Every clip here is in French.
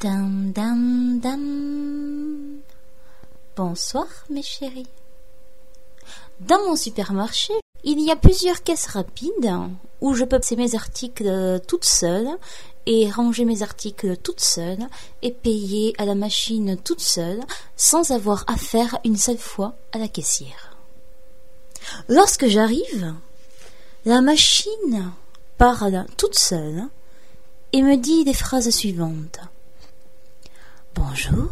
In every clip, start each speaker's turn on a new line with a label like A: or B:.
A: Dam, dam. Bonsoir, mes chéris. Dans mon supermarché, il y a plusieurs caisses rapides où je peux passer mes articles toute seule et ranger mes articles toute seule et payer à la machine toute seule sans avoir affaire une seule fois à la caissière. Lorsque j'arrive, la machine parle toute seule et me dit les phrases suivantes. Bonjour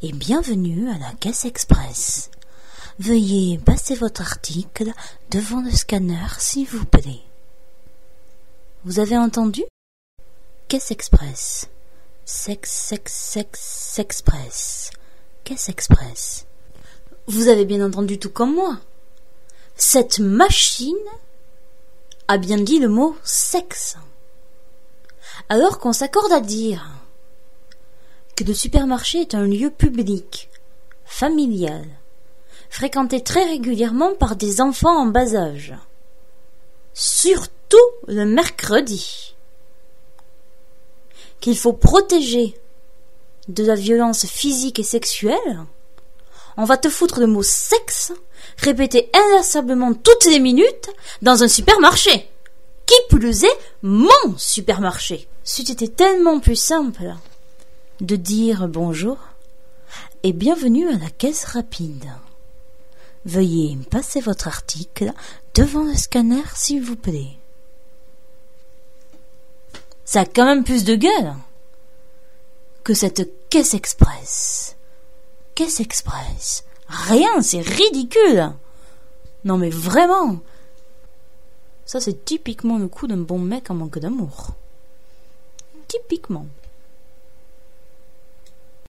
A: et bienvenue à la Caisse Express. Veuillez passer votre article devant le scanner, s'il vous plaît. Vous avez entendu? Caisse Express. Sex, sex, sex, express. Caisse Express. Vous avez bien entendu tout comme moi. Cette machine a bien dit le mot sexe. Alors qu'on s'accorde à dire le supermarché est un lieu public, familial, fréquenté très régulièrement par des enfants en bas âge. Surtout le mercredi. Qu'il faut protéger de la violence physique et sexuelle. On va te foutre le mot sexe répété inlassablement toutes les minutes dans un supermarché. Qui plus est, mon supermarché. Été tellement plus simple de dire bonjour et bienvenue à la caisse rapide. Veuillez passer votre article devant le scanner, s'il vous plaît. Ça a quand même plus de gueule que cette caisse express. Caisse express. Rien, c'est ridicule. Non mais vraiment. Ça c'est typiquement le coup d'un bon mec en manque d'amour. Typiquement.